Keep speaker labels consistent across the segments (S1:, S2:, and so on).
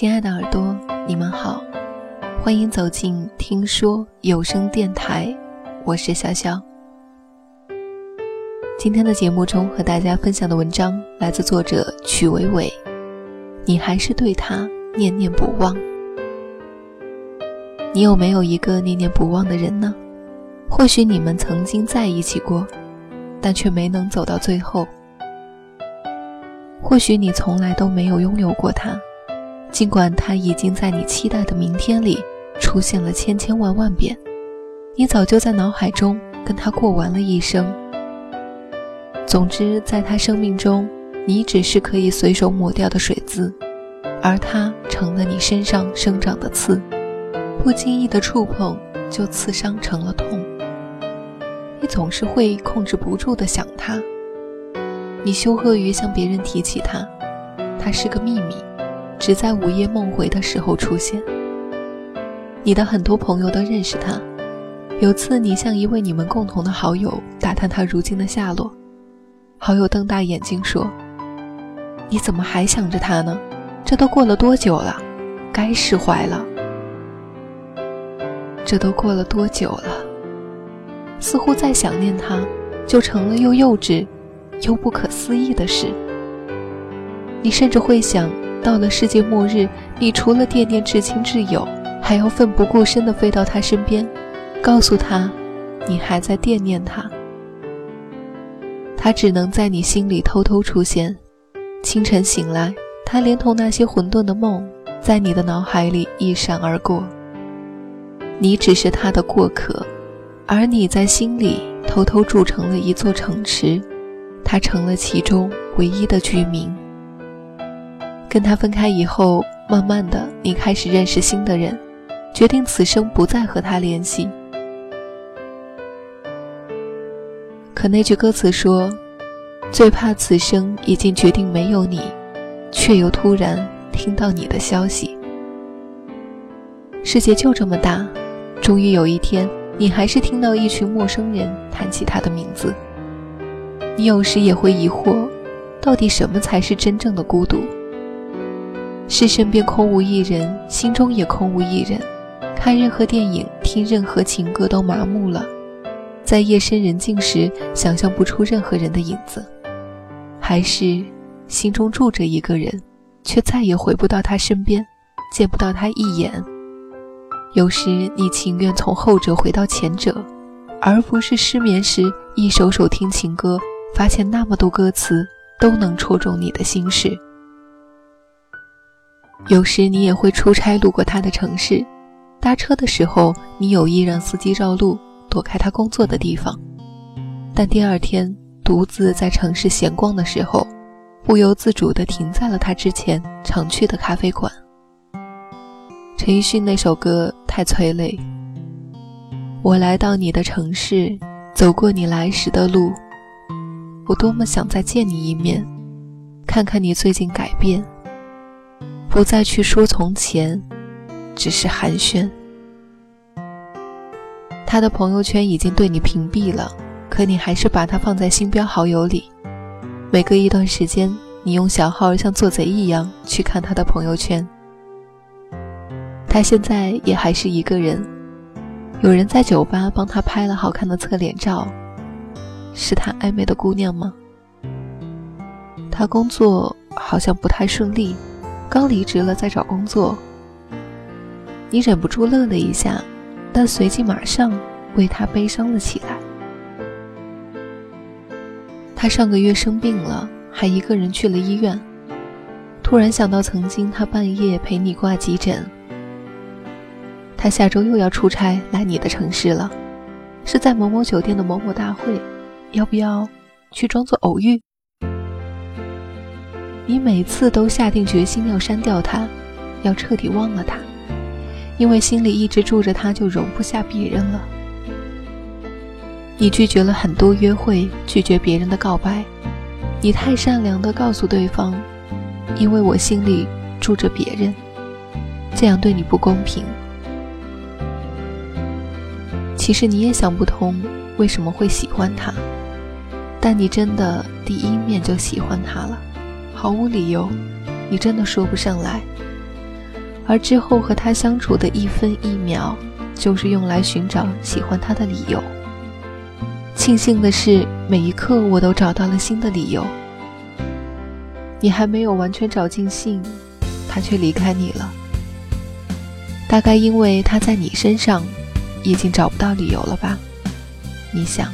S1: 亲爱的耳朵，你们好，欢迎走进听说有声电台，我是潇潇。今天的节目中和大家分享的文章来自作者曲伟伟，你还是对他念念不忘。你有没有一个念念不忘的人呢？或许你们曾经在一起过，但却没能走到最后。或许你从来都没有拥有过他，尽管他已经在你期待的明天里出现了千千万万遍，你早就在脑海中跟他过完了一生。总之，在他生命中，你只是可以随手抹掉的水渍，而他成了你身上生长的刺，不经意的触碰就刺伤成了痛。你总是会控制不住的想他。你羞愧于向别人提起他，他是个秘密，只在午夜梦回的时候出现。你的很多朋友都认识他。有次你向一位你们共同的好友打探他如今的下落，好友瞪大眼睛说：“你怎么还想着他呢？这都过了多久了？该释怀了。这都过了多久了？似乎再想念他，就成了又幼稚。”又不可思议的事，你甚至会想到了世界末日，你除了惦念至亲至友，还要奋不顾身地飞到他身边，告诉他，你还在惦念他。他只能在你心里偷偷出现。清晨醒来，他连同那些混沌的梦，在你的脑海里一闪而过。你只是他的过客，而你在心里偷偷筑成了一座城池。他成了其中唯一的居民。跟他分开以后，慢慢的，你开始认识新的人，决定此生不再和他联系。可那句歌词说：“最怕此生已经决定没有你，却又突然听到你的消息。”世界就这么大，终于有一天，你还是听到一群陌生人谈起他的名字。你有时也会疑惑，到底什么才是真正的孤独？是身边空无一人，心中也空无一人，看任何电影、听任何情歌都麻木了，在夜深人静时想象不出任何人的影子，还是心中住着一个人，却再也回不到他身边，见不到他一眼？有时你情愿从后者回到前者，而不是失眠时一首首听情歌。发现那么多歌词都能戳中你的心事。有时你也会出差路过他的城市，搭车的时候你有意让司机绕路，躲开他工作的地方。但第二天独自在城市闲逛的时候，不由自主地停在了他之前常去的咖啡馆。陈奕迅那首歌太催泪。我来到你的城市，走过你来时的路。我多么想再见你一面，看看你最近改变，不再去说从前，只是寒暄。他的朋友圈已经对你屏蔽了，可你还是把他放在星标好友里。每隔一段时间，你用小号像做贼一样去看他的朋友圈。他现在也还是一个人，有人在酒吧帮他拍了好看的侧脸照。是他暧昧的姑娘吗？他工作好像不太顺利，刚离职了，在找工作。你忍不住乐了一下，但随即马上为他悲伤了起来。他上个月生病了，还一个人去了医院。突然想到曾经他半夜陪你挂急诊。他下周又要出差来你的城市了，是在某某酒店的某某大会。要不要去装作偶遇？你每次都下定决心要删掉他，要彻底忘了他，因为心里一直住着他，就容不下别人了。你拒绝了很多约会，拒绝别人的告白，你太善良的告诉对方，因为我心里住着别人，这样对你不公平。其实你也想不通为什么会喜欢他。但你真的第一面就喜欢他了，毫无理由，你真的说不上来。而之后和他相处的一分一秒，就是用来寻找喜欢他的理由。庆幸的是，每一刻我都找到了新的理由。你还没有完全找尽兴，他却离开你了。大概因为他在你身上已经找不到理由了吧？你想。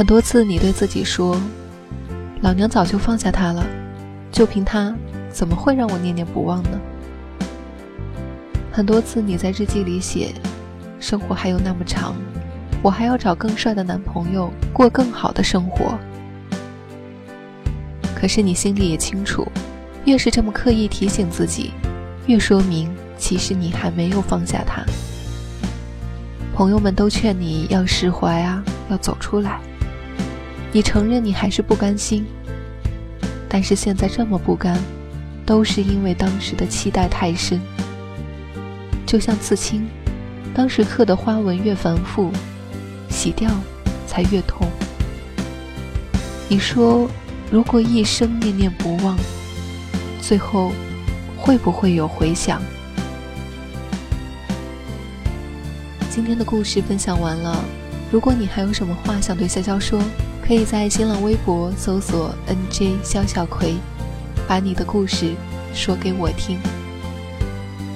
S1: 很多次，你对自己说：“老娘早就放下他了，就凭他，怎么会让我念念不忘呢？”很多次，你在日记里写：“生活还有那么长，我还要找更帅的男朋友，过更好的生活。”可是你心里也清楚，越是这么刻意提醒自己，越说明其实你还没有放下他。朋友们都劝你要释怀啊，要走出来。你承认你还是不甘心，但是现在这么不甘，都是因为当时的期待太深。就像刺青，当时刻的花纹越繁复，洗掉才越痛。你说，如果一生念念不忘，最后会不会有回响？今天的故事分享完了，如果你还有什么话想对潇潇说。可以在新浪微博搜索 “nj 肖小葵”，把你的故事说给我听。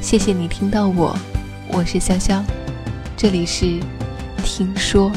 S1: 谢谢你听到我，我是潇潇，这里是听说。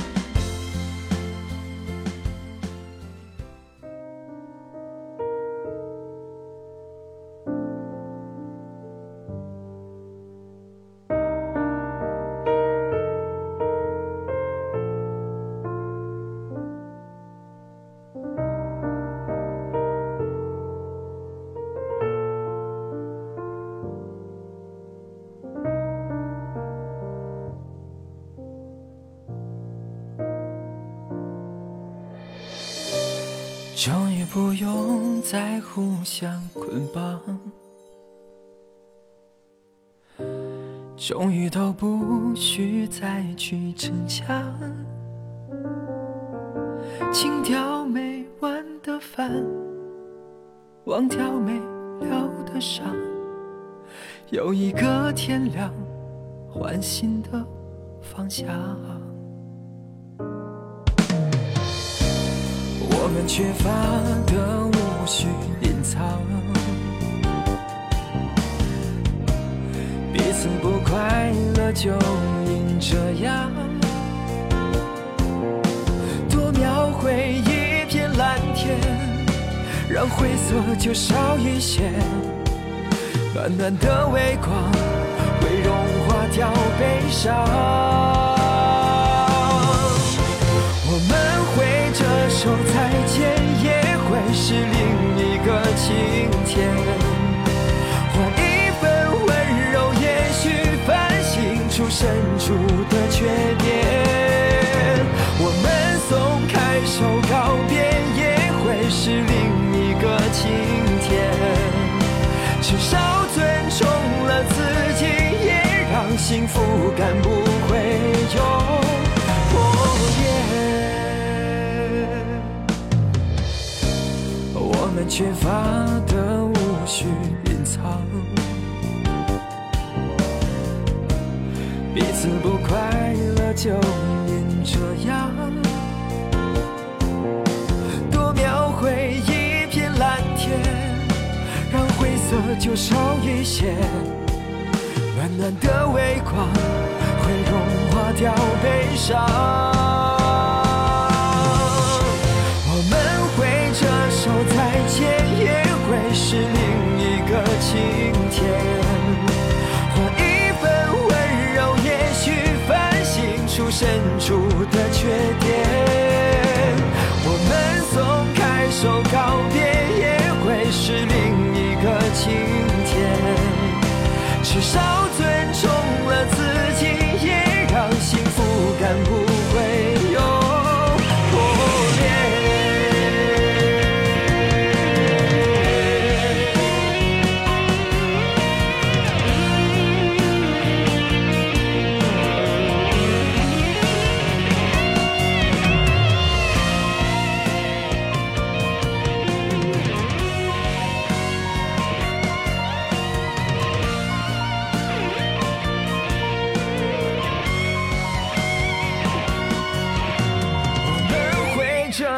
S2: 终于不用再互相捆绑，终于都不需再去逞强，清掉没完的烦，忘掉没了的伤，有一个天亮，换新的方向。我们缺乏的无需隐藏，彼此不快乐就应这样，多描绘一片蓝天，让灰色就少一些，暖暖的微光会融化掉悲伤。是另一个晴天，换一份温柔，也许反省出深处的缺点。我们松开手告别，也会是另一个晴天。至少尊重了自己，也让幸福感不缺乏的无需隐藏，彼此不快乐就因这样，多描绘一片蓝天，让灰色就少一些，暖暖的微光会融化掉悲伤。出深处的决定，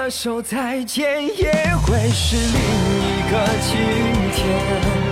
S2: 着手再见，也会是另一个晴天。